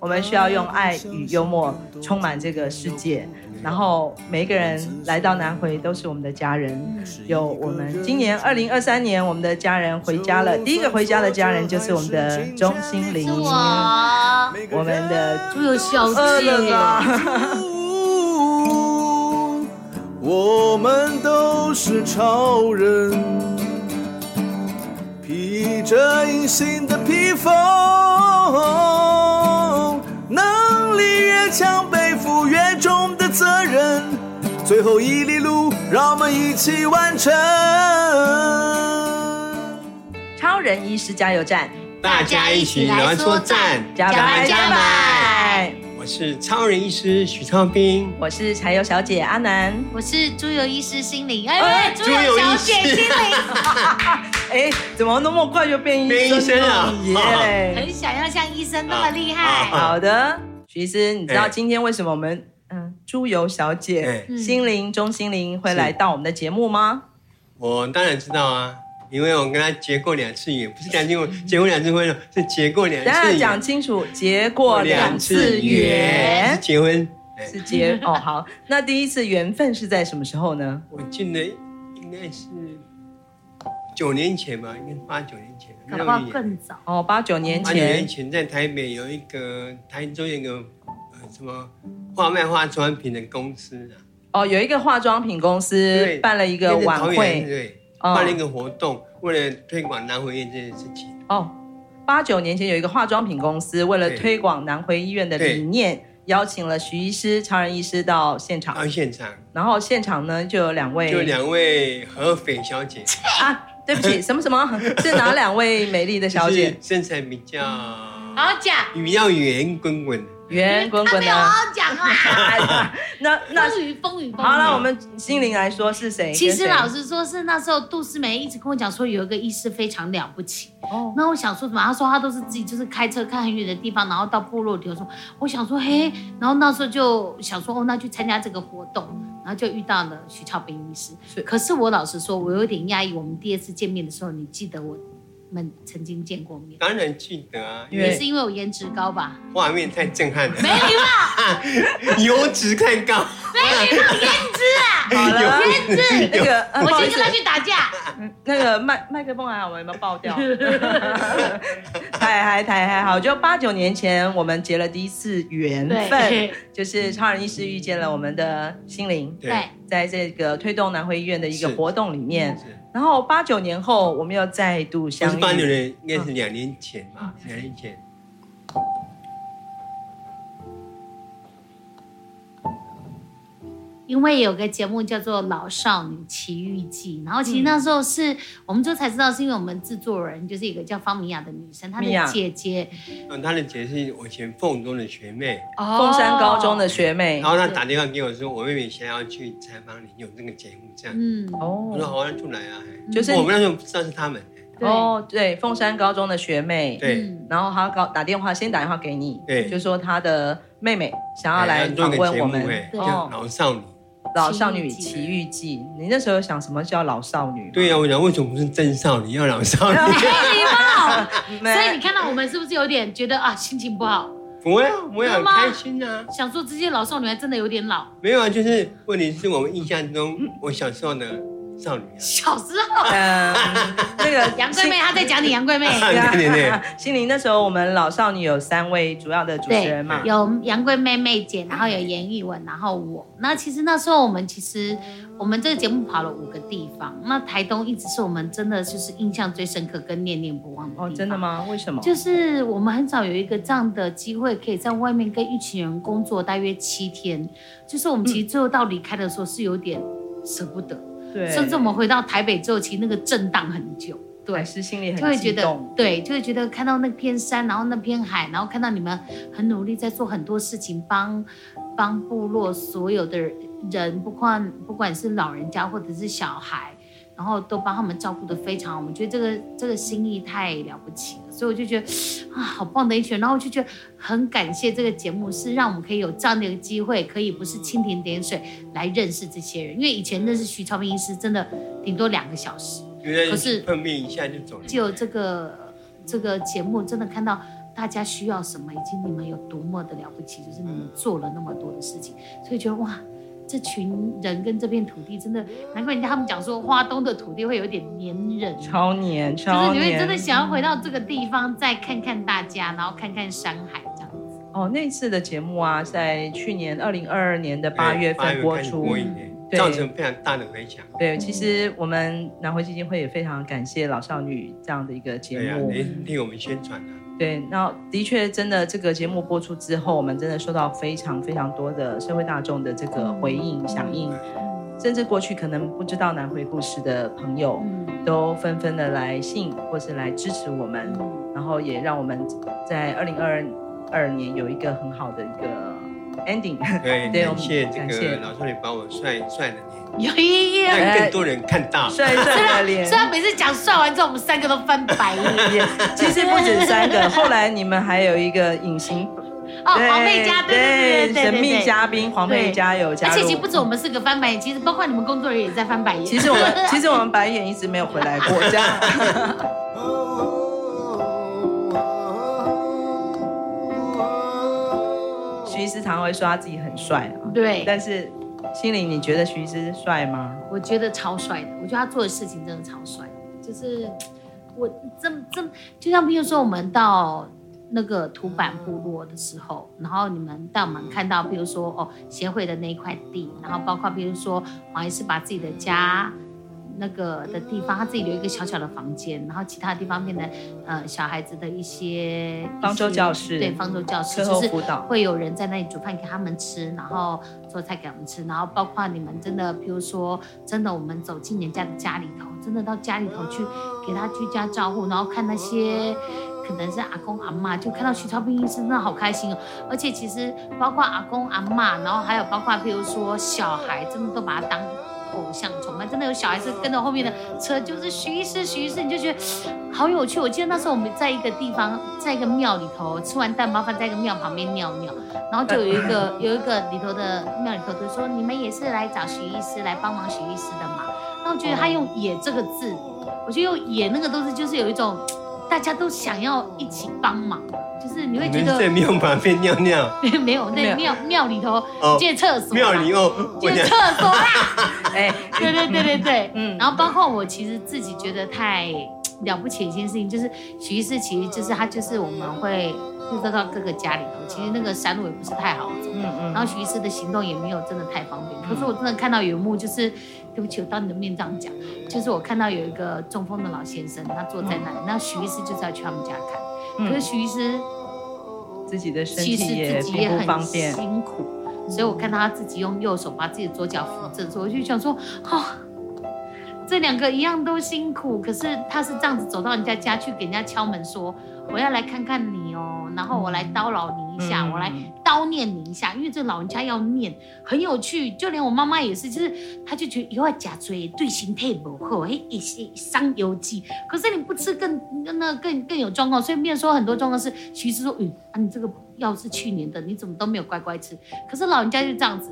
我们需要用爱与幽默充满这个世界。然后每一个人来到南回都是我们的家人。有我们今年二零二三年，我们的家人回家了。第一个回家的家人就是我们的钟心凌，我，我们的猪油小姐。我们都是超人，披着隐形的披风，越强，背负越重的责任。最后一里路，让我们一起完成。超人医师加油站，大家一起来说赞，加油加油！我是超人医师许昌斌，我是柴油小姐阿南，我是猪油医师心灵，哎，猪油小姐心灵，哎，怎么那么快就变医生，医生了？耶！很想要像医生那么厉害。好的，许医师，你知道今天为什么我们嗯猪油小姐心灵钟心灵会来到我们的节目吗？我当然知道啊。因为我跟她结过两次缘，不是两次婚，结过两次婚是结过两次。大家讲清楚，结过两次缘，结婚是结哦。好，那第一次缘分是在什么时候呢？我记得应该是九年前吧，应该八九年前，可能更早哦。八九年前，八九年前在台北有一个台中有一个呃什么化卖化妆品的公司啊。哦，有一个化妆品公司办了一个晚会，对。办了一个活动，为了推广南回医院这件事情。哦，八九年前有一个化妆品公司，为了推广南回医院的理念，邀请了徐医师、超人医师到现场。到现场，然后现场呢就有两位，就两位合肥小姐 啊，对不起，什 么什么？是哪两位美丽的小姐？身材比较好假，比较圆滚滚。圆滚滚的，好好讲啊！那那风雨风雨风雨。好了，我们心灵来说是谁？其实老实说，是那时候杜思梅一直跟我讲说，有一个医师非常了不起。哦，那我想说什么？他说他都是自己就是开车开很远的地方，然后到部落里头说。我想说嘿，然后那时候就想说哦，那去参加这个活动，然后就遇到了徐超斌医师。是，可是我老实说，我有点讶异。我们第二次见面的时候，你记得我？们曾经见过面，当然记得啊，也是因为我颜值高吧？画面太震撼了，没礼貌，油脂太高，没礼貌，颜值啊，好了，颜值。那个，我先跟他去打架。那个麦麦克风还好吗？有没有爆掉？太嗨太嗨，好，就八九年前我们结了第一次缘分，就是超人医师遇见了我们的心灵，对，在这个推动南回医院的一个活动里面。然后八九年后，我们又再度相遇。八九年，应该是两年前吧？两、年前。因为有个节目叫做《老少女奇遇记》，然后其实那时候是、嗯、我们就才知道，是因为我们制作人就是一个叫方米娅的女生，她的姐姐，嗯，她的姐姐是我以前凤中的学妹，哦凤山高中的学妹，然后她打电话给我说，我妹妹想要去采访你，有那个节目这样，嗯，哦，我说好，那就来啊，就是我们那时候不知道是他们，哦，对，凤山高中的学妹，对，然后她搞打电话，先打电话给你，对，就说她的妹妹想要来访问我们，叫老少女。老少女奇遇记，你那时候想什么叫老少女？对呀、啊，我想为什么不是真少女，要老少女？没礼貌。所以你看到我们是不是有点觉得啊，心情不好？不会啊，我也很开心啊。想说这些老少女还真的有点老。没有啊，就是问题是我们印象中，我小时候呢。少女、啊、小时候，嗯，那个杨贵妹，她在讲你杨贵妹。心灵那时候我们老少女有三位主要的主持人嘛，有杨贵妹妹姐，然后有严艺文，然后我。那其实那时候我们其实我们这个节目跑了五个地方，那台东一直是我们真的就是印象最深刻跟念念不忘的地方。哦，真的吗？为什么？就是我们很少有一个这样的机会，可以在外面跟一群人工作大约七天。就是我们其实最后到离开的时候是有点舍不得。对，甚至我们回到台北之后，其实那个震荡很久，对，是心里很就会觉得，对，就会觉得看到那片山，然后那片海，然后看到你们很努力在做很多事情，帮帮部落所有的人，不管不管是老人家或者是小孩。然后都帮他们照顾的非常好，我们觉得这个这个心意太了不起了，所以我就觉得啊，好棒的一群。然后我就觉得很感谢这个节目，是让我们可以有这样的一个机会，可以不是蜻蜓点水来认识这些人。因为以前认识徐超平医师，真的顶多两个小时，可是碰面一下就走了。就这个这个节目，真的看到大家需要什么，以及你们有多么的了不起，就是你们做了那么多的事情，所以觉得哇，这群人跟这片土地真的，难怪人家他们讲说，花东的土地会有点黏人，超黏，超黏，就是你会真的想要回到这个地方，再看看大家，然后看看山海这样子。哦，那次的节目啊，在去年二零二二年的八月份播出。造成非常大的回响。对，其实我们南回基金会也非常感谢老少女这样的一个节目，对啊，替我们宣传的。对，那的确真的这个节目播出之后，我们真的收到非常非常多的社会大众的这个回应响应，甚至过去可能不知道南回故事的朋友，都纷纷的来信或是来支持我们，然后也让我们在二零二二年有一个很好的一个。ending，对，感谢这个老少女把我帅帅的脸，有意义，让更多人看到帅帅的脸。虽然每次讲帅完之后，我们三个都翻白眼。其实不止三个，后来你们还有一个隐形哦，黄佩嘉，对神秘嘉宾黄佩嘉有加油。而且其实不止我们四个翻白眼，其实包括你们工作人员也在翻白眼。其实我们其实我们白眼一直没有回来过，这样。徐医师常会说他自己很帅啊，对。但是心灵，你觉得徐医师帅吗？我觉得超帅的，我觉得他做的事情真的超帅。就是我这么这么，就像比如说我们到那个土坂部落的时候，然后你们带我们看到，比如说哦协会的那一块地，然后包括比如说黄医师把自己的家。那个的地方，他自己留一个小小的房间，然后其他地方变成呃小孩子的一些方舟教室，对，方舟教室就是会有人在那里煮饭给他们吃，然后做菜给他们吃，然后包括你们真的，比如说真的，我们走进人家的家里头，真的到家里头去给他居家照顾，然后看那些可能是阿公阿妈，就看到徐超斌医生，真的好开心哦。而且其实包括阿公阿妈，然后还有包括比如说小孩，真的都把他当。偶像崇拜，真的有小孩子跟着后面的车，就是徐医师，徐医师，你就觉得好有趣。我记得那时候我们在一个地方，在一个庙里头吃完蛋包饭，在一个庙旁边尿尿，然后就有一个有一个里头的庙里头就说：“你们也是来找徐医师来帮忙徐医师的嘛？”然后我觉得他用“也”这个字，我觉得用“也”那个都是就是有一种大家都想要一起帮忙。就是你会觉得在庙旁边尿尿，没有在庙庙里头借厕所，庙里哦借厕所啦，哎，对对对对对，嗯，然后包括我其实自己觉得太了不起的一件事情，就是徐医师其实就是他就是我们会会到到各个家里头，其实那个山路也不是太好走，嗯嗯，然后徐医师的行动也没有真的太方便，可是我真的看到有一幕就是，对不起，我当你的面这样讲，就是我看到有一个中风的老先生，他坐在那里，那徐医师就是要去他们家看。可是徐医师自己的身体也并不方便，辛苦，所以我看到他自己用右手把自己的左脚扶正，所以我就想说，哦，这两个一样都辛苦，可是他是这样子走到人家家去给人家敲门说，我要来看看你哦，然后我来叨扰你一下，嗯、我来叨念你一下，因为这老人家要念，很有趣。就连我妈妈也是，就是她就觉得以后假追对形态不好，嘿，一些伤腰肌。可是你不吃更那更更有状况，所以面说很多状况是，其实说，嗯啊，你这个药是去年的，你怎么都没有乖乖吃？可是老人家就这样子，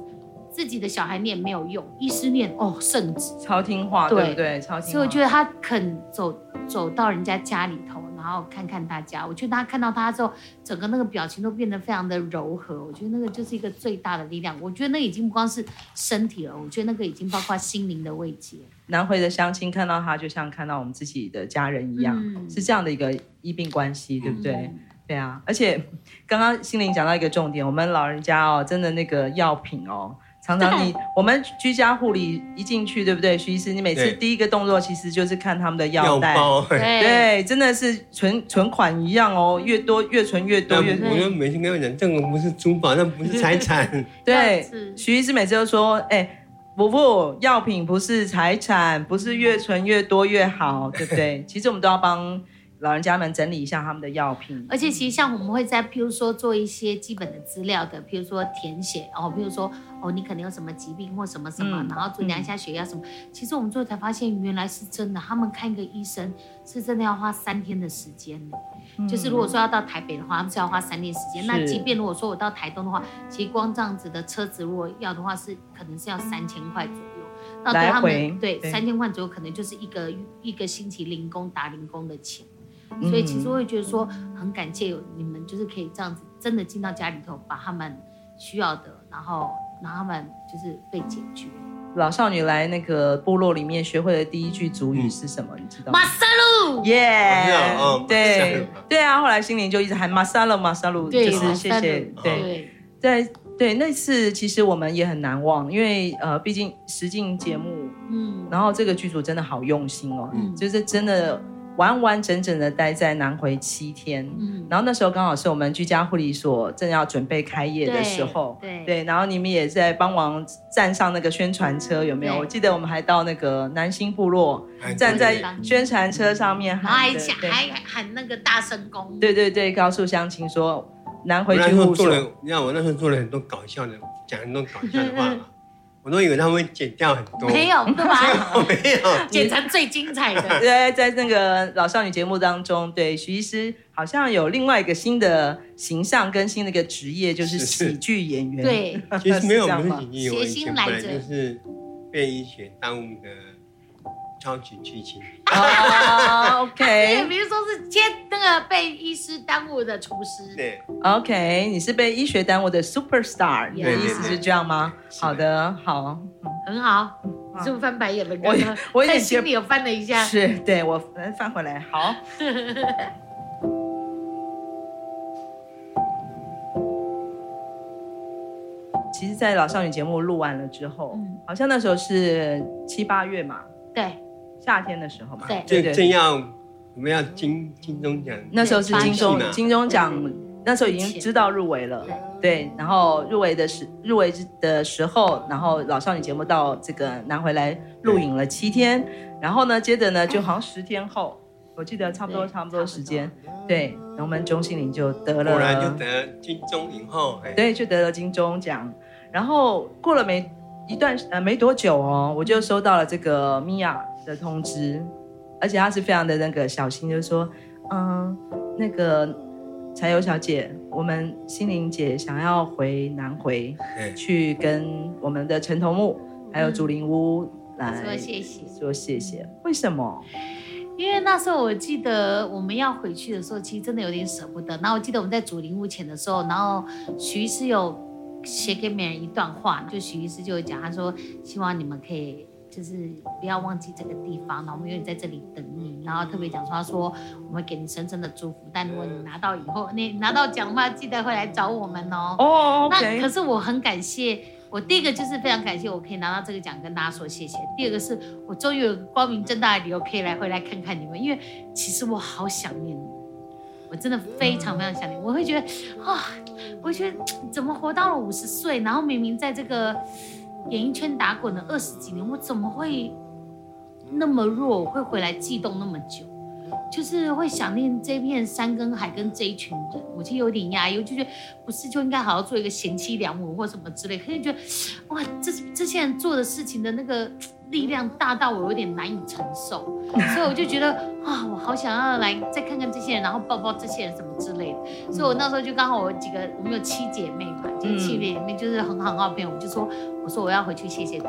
自己的小孩念没有用，医师念哦圣旨，超听话，对不对？超听话。所以我觉得他肯走走到人家家里头。然后看看大家，我觉得大家看到他之后，整个那个表情都变得非常的柔和。我觉得那个就是一个最大的力量。我觉得那已经不光是身体了，我觉得那个已经包括心灵的慰藉。南回的乡亲看到他，就像看到我们自己的家人一样，嗯、是这样的一个医病关系，对不对？嗯、对啊。而且刚刚心灵讲到一个重点，我们老人家哦，真的那个药品哦。常常你我们居家护理一进去，对不对？徐医师，你每次第一个动作其实就是看他们的药袋，对，真的是存存款一样哦，越多越存越多。越我就每次跟他讲，这个不是珠宝，那不是财产。对，徐医师每次都说，哎，不不，药品不是财产，不是越存越多越好，对不对？其实我们都要帮。老人家们整理一下他们的药品，而且其实像我们会在，譬如说做一些基本的资料的，譬如说填写，哦，譬如说哦，你可能有什么疾病或什么什么，嗯、然后量一下血压什么。嗯、其实我们最后才发现，原来是真的，他们看一个医生是真的要花三天的时间。嗯、就是如果说要到台北的话，他们是要花三天时间。那即便如果说我到台东的话，其实光这样子的车子如果要的话，是可能是要三千块左右。那对他们对三千块左右，可能就是一个一个星期零工打零工的钱。所以其实我会觉得说很感谢有你们，就是可以这样子真的进到家里头，把他们需要的，然后让他们就是被解决。老少女来那个部落里面学会的第一句族语是什么？嗯、你知道吗？马萨路，耶，对对啊，后来心灵就一直喊马萨鲁，马萨鲁，就是谢谢，对对，在对那次其实我们也很难忘，因为呃，毕竟实境节目，嗯，然后这个剧组真的好用心哦，嗯，就是真的。完完整整的待在南回七天，嗯，然后那时候刚好是我们居家护理所正要准备开业的时候，对，对，对，然后你们也在帮忙站上那个宣传车，有没有？我记得我们还到那个南新部落，站在宣传车上面喊，还还喊那个大声公，对对对，告诉乡亲说南回居护所。你看我那时候做了很多搞笑的，讲很多搞笑的话。我都以为他们会剪掉很多，没有，对吧？我没有，剪成最精彩的。对，在那个老少女节目当中，对徐医师好像有另外一个新的形象跟新的一个职业，就是喜剧演员。对，其实没有，不是喜剧，我以前本来就是被医学耽误的。超级剧情啊，OK。比如说是接那个被医师耽误的厨师，对，OK。你是被医学耽误的 superstar，你的意思是这样吗？好的，好，很好。你是不是翻白眼了？我我在心里有翻了一下，是对我翻回来。好。其实，在老少女节目录完了之后，好像那时候是七八月嘛，对。夏天的时候嘛，对，对对正要我们要金金钟奖，那时候是金钟金钟奖，那时候已经知道入围了，对，然后入围的时入围的时候，然后老少女节目到这个拿回来录影了七天，然后呢，接着呢，就好像十天后，我记得差不多差不多时间，对，然后我们钟欣凌就得了，果然就得金钟影后，对，就得了金钟奖，然后过了没一段呃没多久哦，我就收到了这个米娅的通知，而且她是非常的那个小心，就是说，嗯，那个柴油小姐，我们心灵姐想要回南回，去跟我们的陈头木还有竹林屋来说谢谢，说谢谢。为什么？因为那时候我记得我们要回去的时候，其实真的有点舍不得。然后我记得我们在祖林屋前的时候，然后徐医师有写给每人一段话，就许医师就有讲，他说希望你们可以。就是不要忘记这个地方，然后我们永远在这里等你。然后特别讲说，他说我们给你深深的祝福。但如果你拿到以后，你拿到奖的话，记得会来找我们哦。那可是我很感谢，我第一个就是非常感谢我可以拿到这个奖，跟大家说谢谢。第二个是我终于有光明正大的理由可以来回来看看你们，因为其实我好想念你，我真的非常非常想你。我会觉得啊，我觉得怎么活到了五十岁，然后明明在这个。演艺圈打滚了二十几年，我怎么会那么弱？我会回来悸动那么久，就是会想念这片山跟海跟这一群人。我就有点压抑，我就觉得不是就应该好好做一个贤妻良母或什么之类。可是觉得哇，这这些人做的事情的那个力量大到我有点难以承受，所以我就觉得啊，我好想要来再看看这些人，然后抱抱这些人什么之类的。所以我那时候就刚好我几个，我们有七姐妹嘛，就是七姐妹就是很好很好朋友，我就说。我说我要回去谢谢主，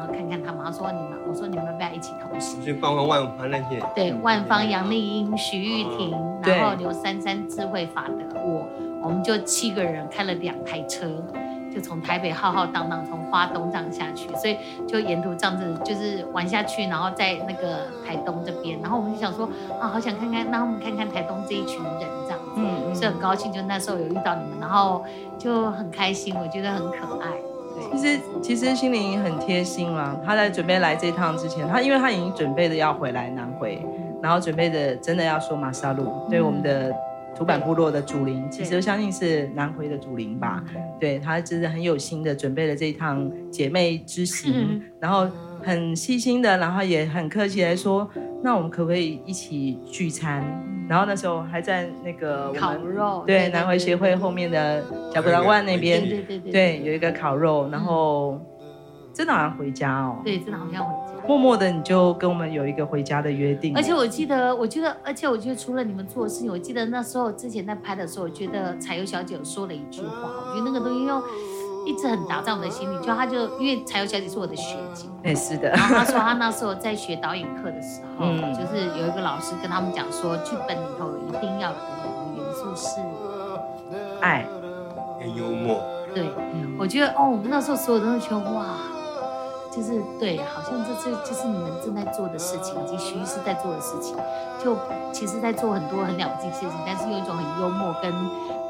然后看看他们。他说你们，我说你们要不要一起同行？就包括万芳那些。对，万芳、杨丽英、徐玉婷，然后刘珊珊、智慧法德，我，我们就七个人开了两台车，就从台北浩浩荡荡从花东这样下去，所以就沿途这样子就是玩下去，然后在那个台东这边，然后我们就想说啊，好想看看，那我们看看台东这一群人这样子，嗯，嗯，所以很高兴，就那时候有遇到你们，然后就很开心，我觉得很可爱。其实，其实心灵很贴心啦。他在准备来这一趟之前，他因为他已经准备的要回来南回，然后准备的真的要说马萨路，对我们的土坂部落的祖灵，其实我相信是南回的祖灵吧。对，他真的很有心的准备了这一趟姐妹之行，然后很细心的，然后也很客气来说，那我们可不可以一起聚餐？然后那时候还在那个烤肉，对，南回协会后面的小布拉万那边，对对对，对，有一个烤肉，然后真的好像回家哦，对，真的好像回家，默默的你就跟我们有一个回家的约定。而且我记得，我觉得，而且我觉得除了你们做的事情，我记得那时候之前在拍的时候，我觉得柴油小姐有说了一句话，我觉得那个东西又一直很打在我们的心里。就他就因为柴油小姐是我的学姐，哎，是的。然后他说他那时候在学导演课的时候，嗯，就是有一个老师跟他们讲说，剧本里头一定要有的两个元素是爱跟幽默。对，我觉得哦，我们那时候所有人都觉得哇。就是对，好像这这就是你们正在做的事情，以及徐医师在做的事情，就其实在做很多很了不起的事情，但是用一种很幽默跟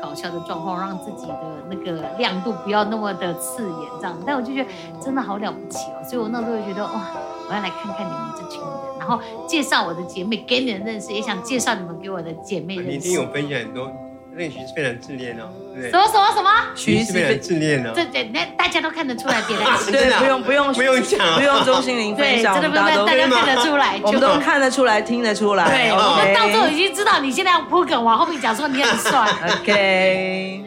搞笑的状况，让自己的那个亮度不要那么的刺眼，这样。但我就觉得真的好了不起哦，所以我那时候就觉得哇，我要来看看你们这群人，然后介绍我的姐妹给你们认识，也想介绍你们给我的姐妹认识。你一定有分享很多。那徐是非常自恋哦，什么什么什么？徐是非常自恋哦，对对，那大家都看得出来，别人对，不用不用不用讲，不用钟心凌分享，真的不用，大家都看得出来，我们都看得出来，听得出来。对，我们到时候已经知道你现在要铺梗，往后面讲说你很帅。OK，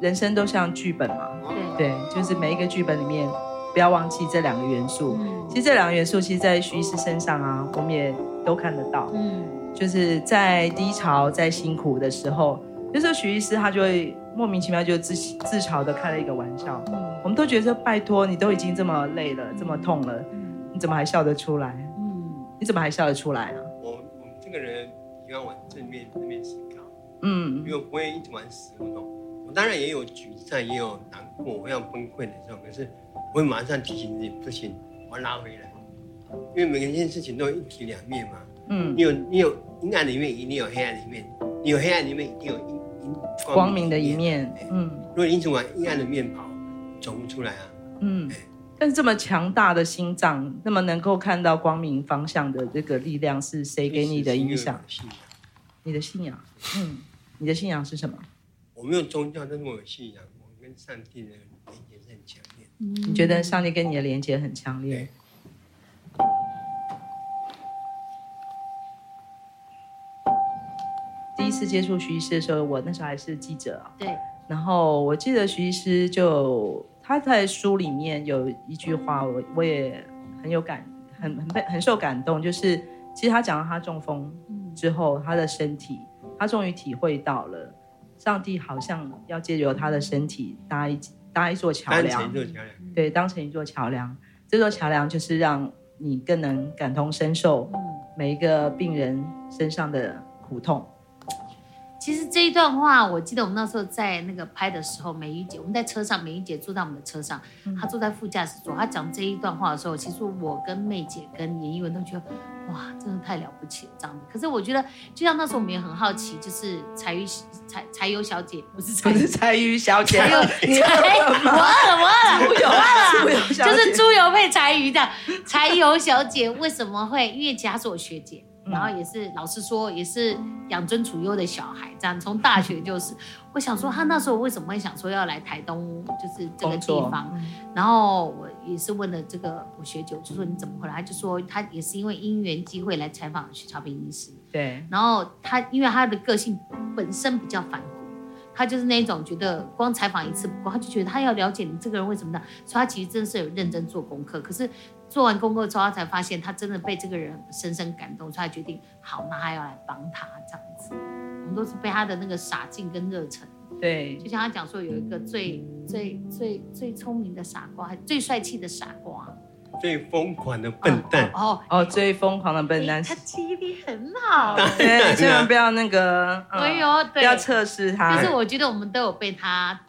人生都像剧本嘛，对，就是每一个剧本里面，不要忘记这两个元素。其实这两个元素，其实，在徐医师身上啊，我们也都看得到。嗯，就是在低潮、在辛苦的时候。有时候徐医师他就会莫名其妙就自自嘲的开了一个玩笑，嗯、我们都觉得说拜托你都已经这么累了，这么痛了，嗯、你怎么还笑得出来？嗯，你怎么还笑得出来啊？我我们这个人喜欢往正面正面思考，嗯，因为不会一直玩死胡同。我当然也有沮丧，也有难过，我要崩溃的时候，可是我会马上提醒自己，不行，我要拉回来，因为每一件事情都有一体两面嘛。嗯，你有你有阴暗的一面，一定有黑暗的一面；你有黑暗的一面，一定有光明的一面，嗯，如果你一直往阴暗的面跑，走不出来啊，嗯，但是这么强大的心脏，那么能够看到光明方向的这个力量，是谁给你的影响？你的信仰，嗯，你的信仰是什么？我没有宗教，但是我有信仰，我跟上帝的连接是很强烈。你觉得上帝跟你的连接很强烈？一次接触徐医师的时候，我那时候还是记者啊。对。然后我记得徐医师就他在书里面有一句话，我我也很有感，很很被很受感动。就是其实他讲到他中风之后，他的身体，他终于体会到了，上帝好像要借由他的身体搭一搭一座桥梁。当成一座桥梁。对，当成一座桥梁。这座桥梁就是让你更能感同身受每一个病人身上的苦痛。其实这一段话，我记得我们那时候在那个拍的时候，美玉姐我们在车上，美玉姐坐在我们的车上，她坐在副驾驶座，她讲这一段话的时候，其实我跟妹姐跟严艺文都觉得，哇，真的太了不起了这样子。可是我觉得，就像那时候我们也很好奇，就是柴鱼柴柴油小姐不是柴不是柴鱼小姐，柴油柴我饿了我饿了，猪油了，就是猪油配柴鱼的柴油小姐为什么会？因为其实她是我学姐。然后也是老实说，也是养尊处优的小孩，这样从大学 就是，我想说他那时候为什么会想说要来台东，就是这个地方。然后我也是问了这个我学姐，就说你怎么回来？他就说他也是因为因缘机会来采访徐超平医师。对。然后他因为他的个性本身比较反骨，他就是那种觉得光采访一次不够，他就觉得他要了解你这个人为什么的，所以他其实真的是有认真做功课。可是。做完功课之后，他才发现他真的被这个人深深感动，所以他决定好，那他要来帮他这样子。我们都是被他的那个傻劲跟热忱，对，就像他讲说，有一个最最最最聪明的傻瓜，最帅气的傻瓜，最疯狂的笨蛋。哦哦，最疯狂的笨蛋，他记忆力很好。对，千万不要那个，哎呦，不要测试他。但是我觉得我们都有被他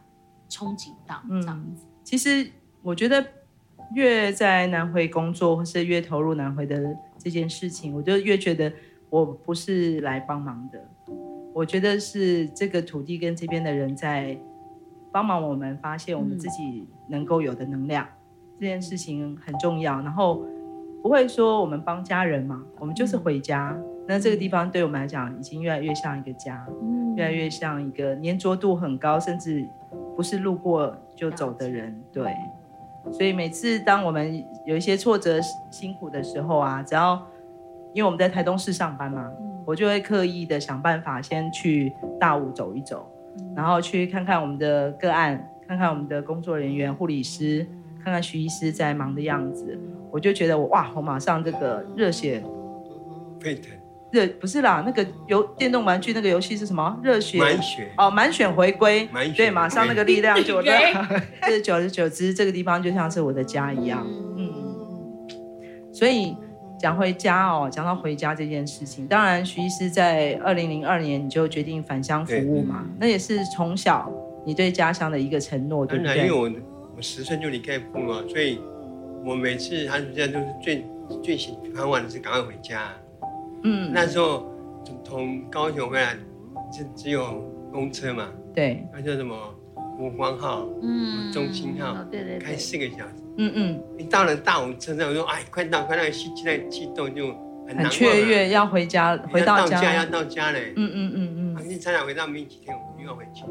憧憬到这样子。其实我觉得。越在南回工作，或是越投入南回的这件事情，我就越觉得我不是来帮忙的。我觉得是这个土地跟这边的人在帮忙我们发现我们自己能够有的能量，嗯、这件事情很重要。然后不会说我们帮家人嘛，我们就是回家。嗯、那这个地方对我们来讲，已经越来越像一个家，嗯、越来越像一个粘着度很高，甚至不是路过就走的人，对。所以每次当我们有一些挫折、辛苦的时候啊，只要因为我们在台东市上班嘛，我就会刻意的想办法先去大武走一走，然后去看看我们的个案，看看我们的工作人员、护理师，看看徐医师在忙的样子，我就觉得我哇，我马上这个热血沸腾，热不是啦，那个游电动玩具那个游戏是什么？热血。满血。哦，满血回归，满血。对，马上那个力量就对 对，就是久而久之，这个地方就像是我的家一样，嗯，所以讲回家哦，讲到回家这件事情，当然徐医师在二零零二年你就决定返乡服务嘛，那也是从小你对家乡的一个承诺，对不对？因为我我十岁就离开部落，所以我每次寒暑假都是最最喜盼望的是赶快回家。嗯，那时候从高雄回来，就只有公车嘛。对，那叫什么国光号，嗯，中心号，对对，开四个小时。嗯嗯。一到了大武车站，我说哎，快到快到，现现在激动就很难过。很雀跃，要回家，回到家，要到家嘞。嗯嗯嗯嗯。反正差点回到没几天，我又要回去。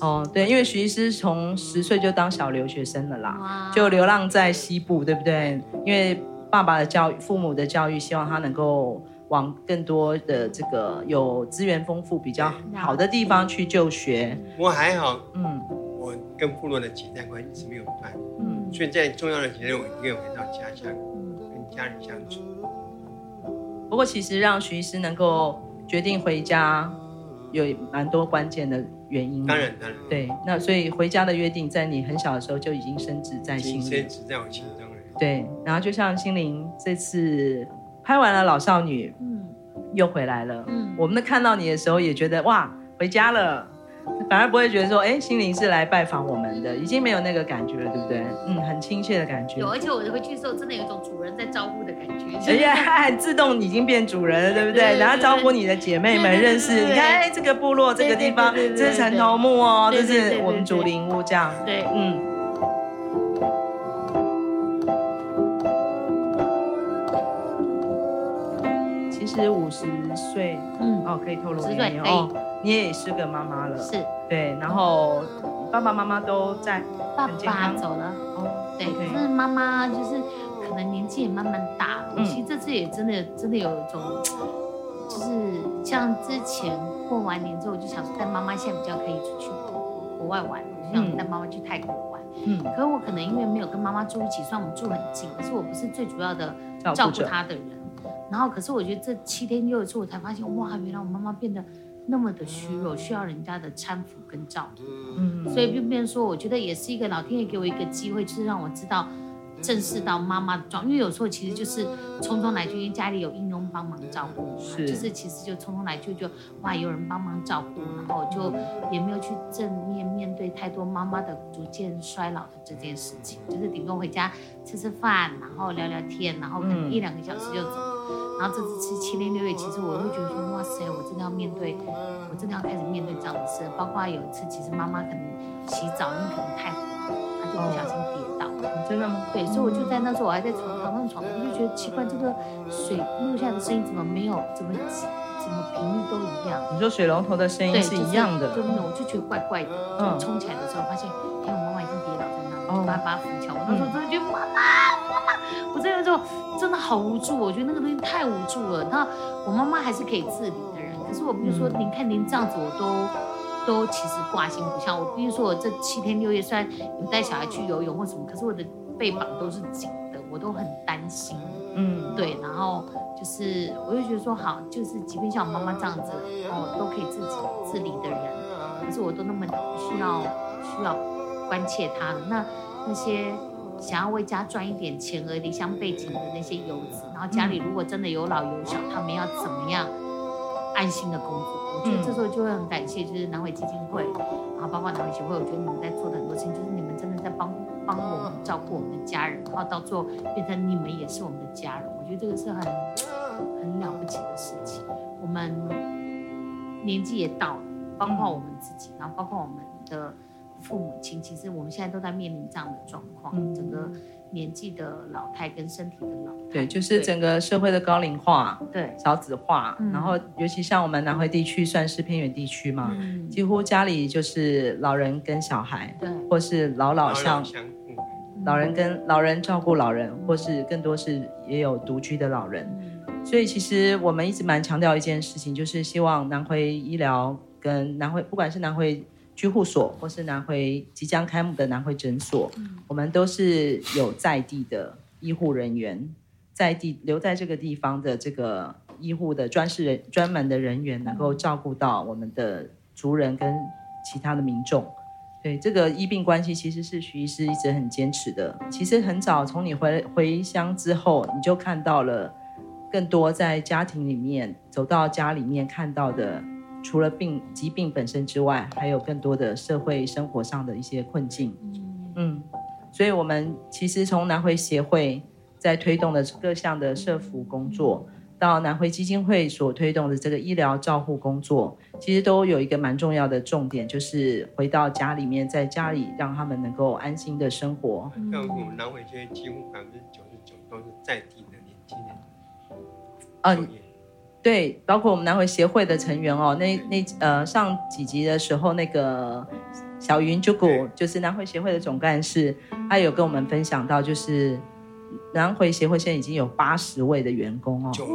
哦，对，因为徐医师从十岁就当小留学生了啦，就流浪在西部，对不对？因为爸爸的教育，父母的教育，希望他能够。往更多的这个有资源丰富、比较好的地方去就学。我还好，嗯，我跟部落的结在关系一直没有断，嗯，所以在重要的节日我一定要回到家乡，嗯，跟家人相处。不过，其实让徐医师能够决定回家，有蛮多关键的原因。当然，当然，对。那所以回家的约定，在你很小的时候就已经深植在心里，深植在我心中了。对。然后，就像心灵这次。拍完了老少女，嗯，又回来了，嗯，我们看到你的时候也觉得哇，回家了，反而不会觉得说，哎，心灵是来拜访我们的，已经没有那个感觉了，对不对？嗯，很亲切的感觉。有，而且我回去的时候，真的有一种主人在招呼的感觉，而且还自动已经变主人了，对不对？对，然后招呼你的姐妹们认识，你看，哎，这个部落这个地方，这是城头木哦，这是我们祖灵屋，这样，对，嗯。实五十岁，嗯，哦，可以透露年龄哦，你也是个妈妈了，是，对，然后爸爸妈妈都在，爸爸走了，哦，对，可是妈妈就是可能年纪也慢慢大了，嗯，其实这次也真的真的有一种，就是像之前过完年之后，我就想说带妈妈现在比较可以出去国外玩，我想带妈妈去泰国玩，嗯，可是我可能因为没有跟妈妈住一起，虽然我们住很近，可是我不是最主要的照顾她的人。然后，可是我觉得这七天六夜之后，我才发现，哇，原来我妈妈变得那么的虚弱，需要人家的搀扶跟照顾。嗯，所以便便说，我觉得也是一个老天爷给我一个机会，就是让我知道。正视到妈妈的状，因为有时候其实就是匆匆来去，因为家里有佣帮忙照顾，是就是其实就匆匆来去就哇有人帮忙照顾，然后就也没有去正面面对太多妈妈的逐渐衰老的这件事情，就是顶多回家吃吃饭，然后聊聊天，然后可能一两个小时就走。嗯、然后这次吃七天六夜，其实我会觉得说哇塞，我真的要面对，我真的要开始面对这样的事。包括有一次，其实妈妈可能洗澡，因为可能太滑，她就不小心跌倒。哦真的吗？对，所以我就在那时候，我还在床躺上床，我就觉得奇怪，这个水落下的声音怎么没有，怎么怎么频率都一样？你说水龙头的声音是一样的？对，就是、我就觉得怪怪的。就冲起来的时候，发现，哎，我妈妈已经跌倒在那里，我就把她把她扶起来。我那时候真的觉得，妈妈，我在那时候真的好无助，我觉得那个东西太无助了。那我妈妈还是可以自理的人，可是我比如说，您看您这样子，我都。都其实挂心不下我，比如说我这七天六夜虽然有带小孩去游泳或什么，可是我的背膀都是紧的，我都很担心。嗯，对，然后就是我就觉得说好，就是即便像我妈妈这样子哦，都可以自己自理的人，可是我都那么需要需要关切他的那那些想要为家赚一点钱而离乡背井的那些游子，然后家里如果真的有老有小，他们要怎么样安心的工作？我觉得这时候就会很感谢，就是南伟基金会，然后包括南伟协会，我觉得你们在做的很多事情，就是你们真的在帮帮我们照顾我们的家人，然后到最后变成你们也是我们的家人，我觉得这个是很很了不起的事情。我们年纪也到了，包括我们自己，然后包括我们的父母亲，其实我们现在都在面临这样的状况，整个。年纪的老态跟身体的老态，对，就是整个社会的高龄化，对，少子化，嗯、然后尤其像我们南回地区算是偏远地区嘛，嗯、几乎家里就是老人跟小孩，对，或是老老相，老人跟老人照顾老人，嗯、或是更多是也有独居的老人，嗯、所以其实我们一直蛮强调一件事情，就是希望南回医疗跟南回，不管是南回。居护所，或是南回即将开幕的南回诊所，嗯、我们都是有在地的医护人员，在地留在这个地方的这个医护的专事人专门的人员，能够照顾到我们的族人跟其他的民众。对，这个医病关系，其实是徐医师一直很坚持的。其实很早从你回回乡之后，你就看到了更多在家庭里面走到家里面看到的，除了病疾病本身之外，还有更多的社会生活上的一些困境。嗯，所以我们其实从南回协会在推动的各项的社福工作。到南回基金会所推动的这个医疗照护工作，其实都有一个蛮重要的重点，就是回到家里面，在家里让他们能够安心的生活。像我们南回这些几乎百分之九十九都是在地的年轻人。嗯，对，包括我们南回协会的成员哦，那那呃上几集的时候，那个小云朱古就是南回协会的总干事，他有跟我们分享到，就是。南回协会现在已经有八十位的员工哦，九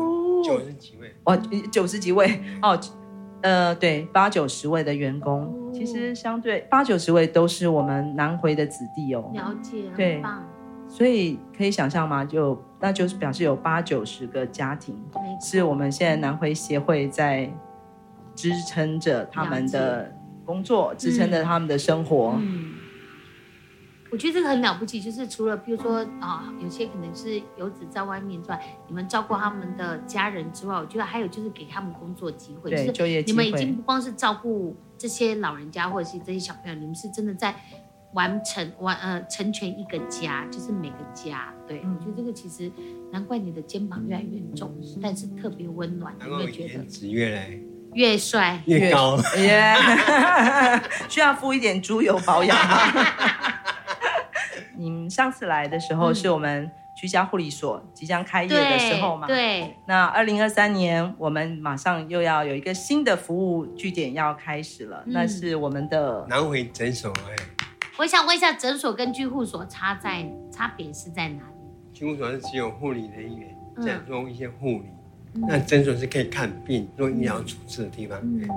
九十几位。哦，九十几位哦，呃，对，八九十位的员工，其实相对八九十位都是我们南回的子弟哦，了解，对，所以可以想象吗？就那就是表示有八九十个家庭，是我们现在南回协会在支撑着他们的工作，支撑着他们的生活。嗯我觉得这个很了不起，就是除了比如说啊，有些可能是游子在外面转，你们照顾他们的家人之外，我觉得还有就是给他们工作机会，对，就业机会。你们已经不光是照顾这些老人家或者是这些小朋友，你们是真的在完成完呃成全一个家，就是每个家。对，嗯、我觉得这个其实难怪你的肩膀越来越重，但是特别温暖，你会觉得颜值越来越帅越高，耶，需要敷一点猪油保养吗？你们上次来的时候，是我们居家护理所即将开业的时候嘛？对。那二零二三年，我们马上又要有一个新的服务据点要开始了，嗯、那是我们的南回诊所。哎，我想问一下，诊所跟居护所差在差别是在哪里？居护所是只有护理人员在做一些护理，嗯、那诊所是可以看病、做医疗处置的地方。嗯。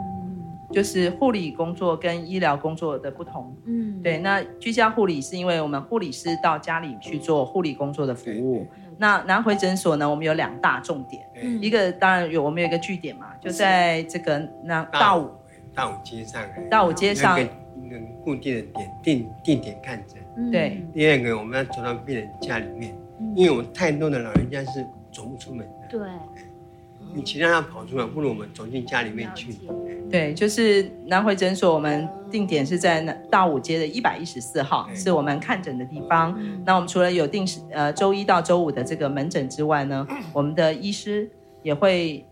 就是护理工作跟医疗工作的不同，嗯，对。那居家护理是因为我们护理师到家里去做护理工作的服务。那南回诊所呢，我们有两大重点，嗯、一个当然有我们有一个据点嘛，就在这个那大武大武街上，大武街上一个固定的点定定点看诊。对。第二个我们要走到病人家里面，因为我们太多的老人家是走不出门的。对。你其他要跑出来，不如我们走进家里面去。对，就是南回诊所，我们定点是在大武街的一百一十四号，是我们看诊的地方。嗯、那我们除了有定时呃周一到周五的这个门诊之外呢，我们的医师也会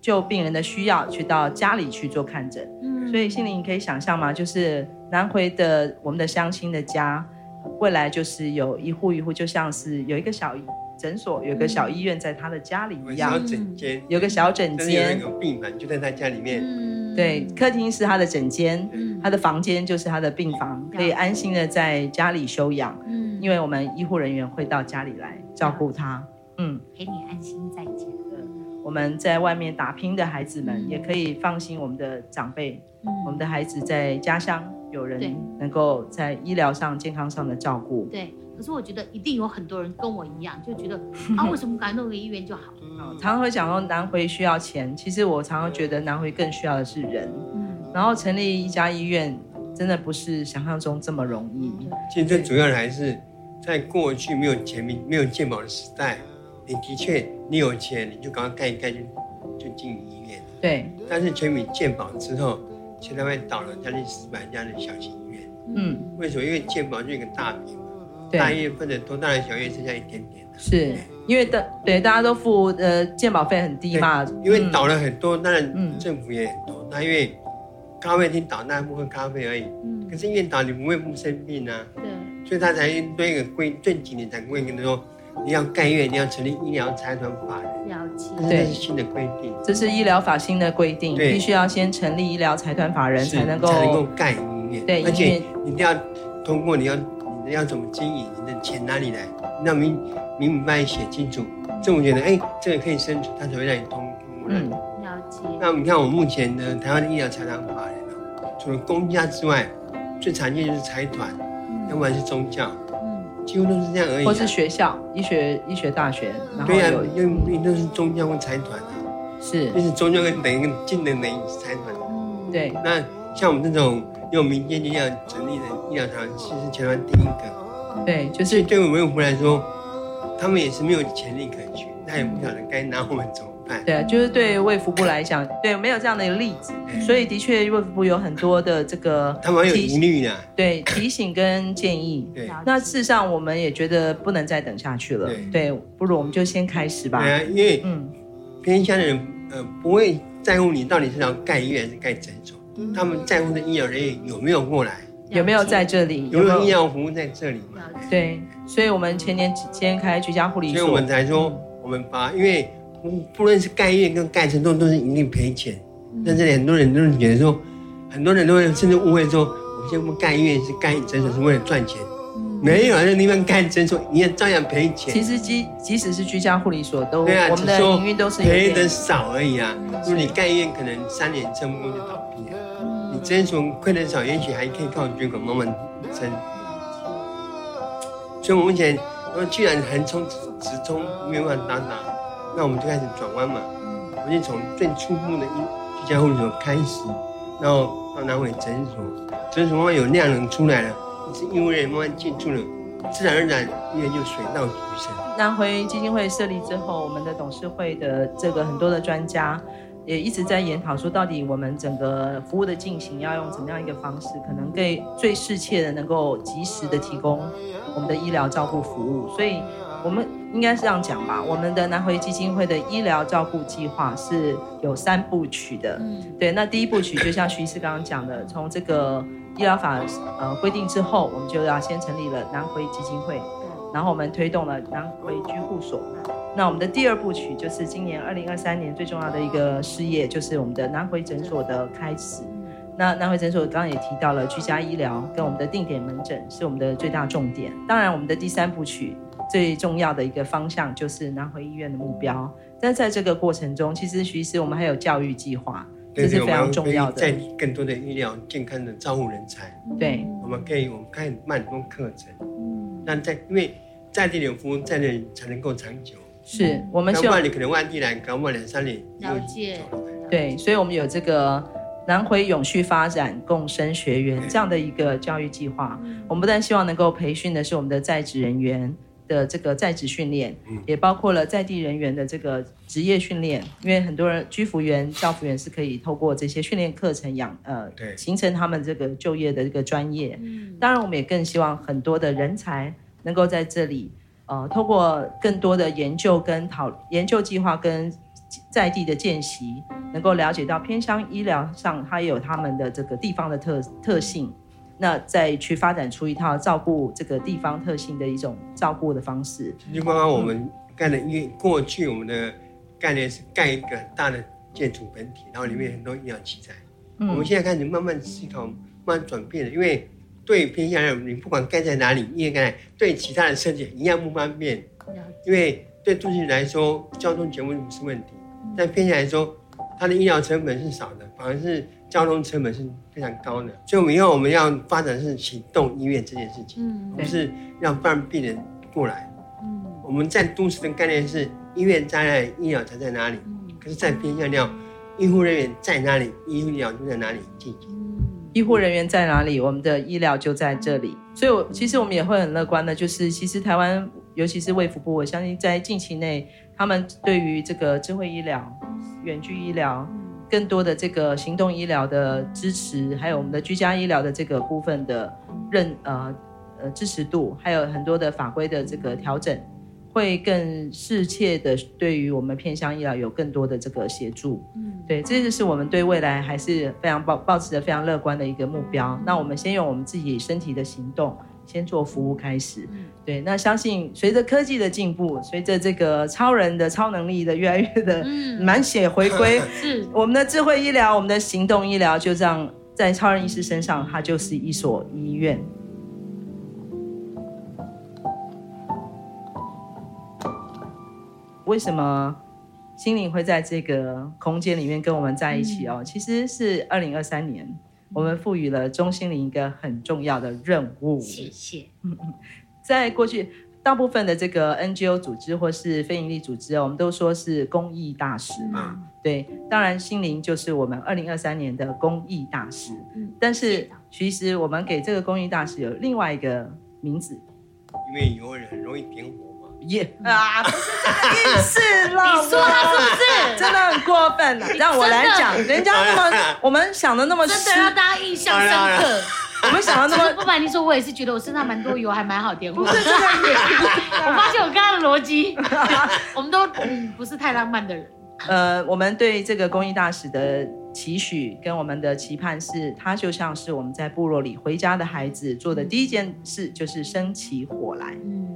就病人的需要去到家里去做看诊。嗯，所以心灵你可以想象吗？就是南回的我们的乡亲的家，未来就是有一户一户，就像是有一个小。诊所有个小医院在他的家里一样，小诊间有个小诊间，有病房就在他家里面。对，客厅是他的诊间，他的房间就是他的病房，可以安心的在家里休养。嗯，因为我们医护人员会到家里来照顾他。嗯，陪你安心在家。我们在外面打拼的孩子们也可以放心，我们的长辈，我们的孩子在家乡有人能够在医疗上、健康上的照顾。对。可是我觉得一定有很多人跟我一样，就觉得 啊，为什么敢弄个医院就好？常常会讲说南回需要钱，其实我常常觉得南回更需要的是人。嗯，然后成立一家医院，真的不是想象中这么容易。其实最主要的还是在过去没有钱、没有健保的时代，你的确你有钱，你就赶快盖一盖就就进医院。对。但是全民健保之后，现在会倒了将近四百家的小型医院。嗯。为什么？因为健保就一个大饼。大医院分的多，大的小医院剩下一点点。是因为大对大家都付呃健保费很低嘛？因为倒了很多，当然政府也很多。那因为咖啡厅倒那部分咖啡而已。嗯。可是医院倒你不会不生病啊。对。所以他才对一个规，这几年才规定说，你要盖院，你要成立医疗财团法人。了解。对。这是新的规定。这是医疗法新的规定，必须要先成立医疗财团法人才能够才能够盖医院。对。而且你一定要通过你要你。要怎么经营？你的钱哪里来？那明明明白写清楚，政府觉得哎，这个可以生存，他才会让你通通过来。嗯，了解。那你看，我目前的台湾的医疗财团法人啊，除了公家之外，最常见就是财团，要不然是宗教，嗯，几乎都是这样而已。或是学校，医学医学大学，对呀，因为都是宗教或财团啊。是，就是中间跟等于跟近的等于财团。对。那像我们这种用民间力量成立的医疗团，其实是全团第一个。对，就是对我们卫福来说，他们也是没有潜力可取，他也不晓得该拿我们走。对，就是对卫福部来讲，对，没有这样的一个例子，所以的确卫福部有很多的这个他们有疑虑的，对提醒跟建议。对，那事实上我们也觉得不能再等下去了，对，不如我们就先开始吧。对啊，因为嗯，偏乡的人呃不会在乎你到底是要盖医院还是盖诊所，他们在乎的医疗人员有没有过来，有没有在这里，有没有医疗服务在这里嘛？对，所以我们前年先开居家护理所，所以我们才说我们把因为。不论是盖医院跟盖诊所都是一定赔钱，但是很多人都是觉得说，很多人都会甚至误会说，我们现在不盖医院是盖诊所是为了赚钱，没有，那地方盖诊所你也照样赔钱。其实即即使是居家护理所都，对啊，我们的营运都是赔的少而已啊。如果你盖医院可能三年撑不过就倒闭了，你诊所亏的少，也许还可以靠捐款慢慢撑。所以我目前，我既然横冲直冲，没有办法打打。那我们就开始转弯嘛，我们就从最初步的一居家护理所开始，然后到南回诊所，诊所慢慢有量能出来了，是医护人员慢慢进驻了，自然而然医院就水到渠成。南回基金会设立之后，我们的董事会的这个很多的专家也一直在研讨，说到底我们整个服务的进行要用怎么样一个方式，可能最最适切的能够及时的提供我们的医疗照顾服务，所以。我们应该是这样讲吧，我们的南回基金会的医疗照顾计划是有三部曲的。嗯，对，那第一部曲就像徐医师刚刚讲的，从这个医疗法呃规定之后，我们就要先成立了南回基金会，然后我们推动了南回居护所。那我们的第二部曲就是今年二零二三年最重要的一个事业，就是我们的南回诊所的开始。那南回诊所刚刚也提到了居家医疗跟我们的定点门诊是我们的最大重点。当然，我们的第三部曲。最重要的一个方向就是南回医院的目标，但在这个过程中，其实其实我们还有教育计划，这是非常重要的。在更多的医疗健康的照护人才，对，我们可以我们开办很多课程，嗯，但在因为在地的服务在那里才能够长久，是我们希望你可能外地来，搞不好两三年了解，对，所以我们有这个南回永续发展共生学员这样的一个教育计划，我们不但希望能够培训的是我们的在职人员。的这个在职训练，也包括了在地人员的这个职业训练，因为很多人居服员、教服员是可以透过这些训练课程养呃，对，形成他们这个就业的这个专业。嗯，当然我们也更希望很多的人才能够在这里，呃，透过更多的研究跟讨研究计划跟在地的见习，能够了解到偏乡医疗上它也有他们的这个地方的特特性。那再去发展出一套照顾这个地方特性的一种照顾的方式。就刚刚我们盖的，因为过去我们的概念是盖一个大的建筑本体，然后里面很多医疗器材。嗯，我们现在开始慢慢思考，慢慢转变了。因为对偏向人，你不管盖在哪里，医院盖对其他的设计一样不方便。因为对都市来说，交通绝对不是问题，但偏向来说，它的医疗成本是少的，反而是。交通成本是非常高的，所以我们以后我们要发展是行动医院这件事情，嗯，不是让让病人过来。嗯，我们在都市的概念是医院在哪里，医疗才在哪里。嗯，可是，在偏乡，医护人员在哪里，医疗就在哪里进行。嗯，医护人员在哪里，我们的医疗就在这里。所以我，我其实我们也会很乐观的，就是其实台湾，尤其是卫福部，我相信在近期内，他们对于这个智慧医疗、远距医疗。更多的这个行动医疗的支持，还有我们的居家医疗的这个部分的认呃呃支持度，还有很多的法规的这个调整，会更适切的对于我们偏乡医疗有更多的这个协助。嗯，对，这就是我们对未来还是非常抱抱持着非常乐观的一个目标。那我们先用我们自己身体的行动。先做服务开始，对，那相信随着科技的进步，随着这个超人的超能力的越来越的满血回归，是我们的智慧医疗，我们的行动医疗，就这样在超人医师身上，它就是一所医院。为什么心灵会在这个空间里面跟我们在一起哦？其实是二零二三年。我们赋予了中心凌一个很重要的任务。谢谢。在过去，大部分的这个 NGO 组织或是非营利组织，我们都说是公益大使嘛。对，当然心灵就是我们二零二三年的公益大使。嗯，但是其实我们给这个公益大使有另外一个名字，因为有人很容易点火。耶、yeah. 啊，不是这个意思 了。你说他是不是真的很过分 了？让我来讲，人家那么我们想的那么真的让大家印象深刻。我们想的那么不瞒你说，我也是觉得我身上蛮多油，还蛮好点火。不是这个意思。我发现我刚刚的逻辑，我们都嗯不是太浪漫的人。呃，我们对这个公益大使的期许跟我们的期盼是，他就像是我们在部落里回家的孩子做的第一件事，就是生起火来。嗯。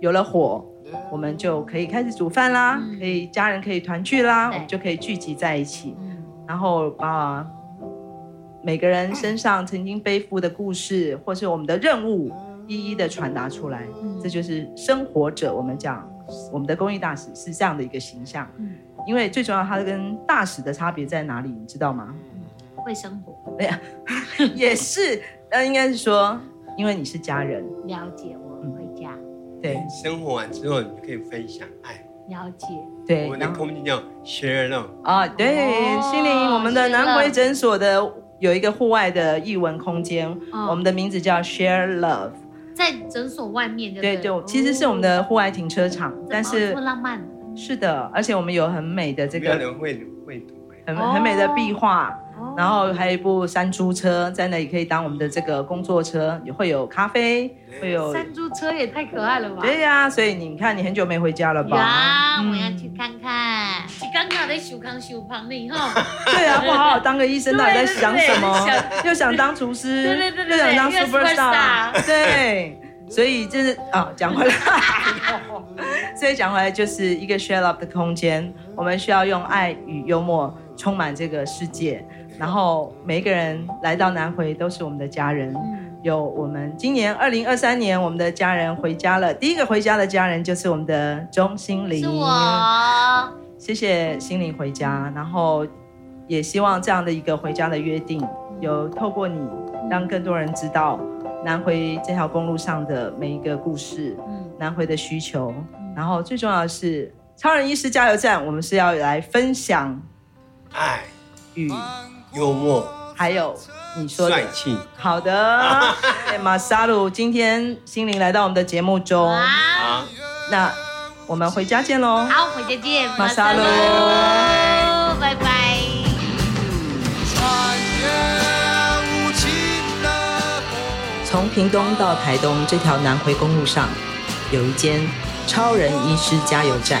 有了火，我们就可以开始煮饭啦，嗯、可以家人可以团聚啦，我们就可以聚集在一起，嗯、然后把每个人身上曾经背负的故事，或是我们的任务，一一的传达出来。嗯、这就是生活者。我们讲我们的公益大使是这样的一个形象。嗯、因为最重要，它跟大使的差别在哪里？你知道吗？会生活。哎呀，也是，那，应该是说，因为你是家人。了解我。对，生活完之后，你可以分享爱，了解。对，我们的空间叫 share love 啊，对，心灵，我们的南回诊所的有一个户外的艺文空间，我们的名字叫 share love，在诊所外面。对对，其实是我们的户外停车场，但是浪漫。是的，而且我们有很美的这个绘绘图，很很美的壁画。然后还有一部山猪车，在那里可以当我们的这个工作车，也会有咖啡，会有山猪车也太可爱了吧？对呀、啊，所以你看，你很久没回家了吧？呀，我要去看看。你刚刚在修康修旁的以后，对啊，不好好当个医生，到底在想什么？又想当厨师，对对对，又想当 super star，对，所以就是啊，讲回来，所以讲回来就是一个 share love 的空间，我们需要用爱与幽默充满这个世界。然后每一个人来到南回都是我们的家人，有我们今年二零二三年我们的家人回家了，第一个回家的家人就是我们的钟心灵，是我，谢谢心灵回家，然后也希望这样的一个回家的约定，有透过你让更多人知道南回这条公路上的每一个故事，南回的需求，然后最重要的是超人医师加油站，我们是要来分享爱与。幽默，还有你说的帅气。好的，马沙鲁，今天心灵来到我们的节目中，好，那我们回家见喽。好，回家见，马沙鲁，拜拜。从屏东到台东这条南回公路上，有一间超人医师加油站。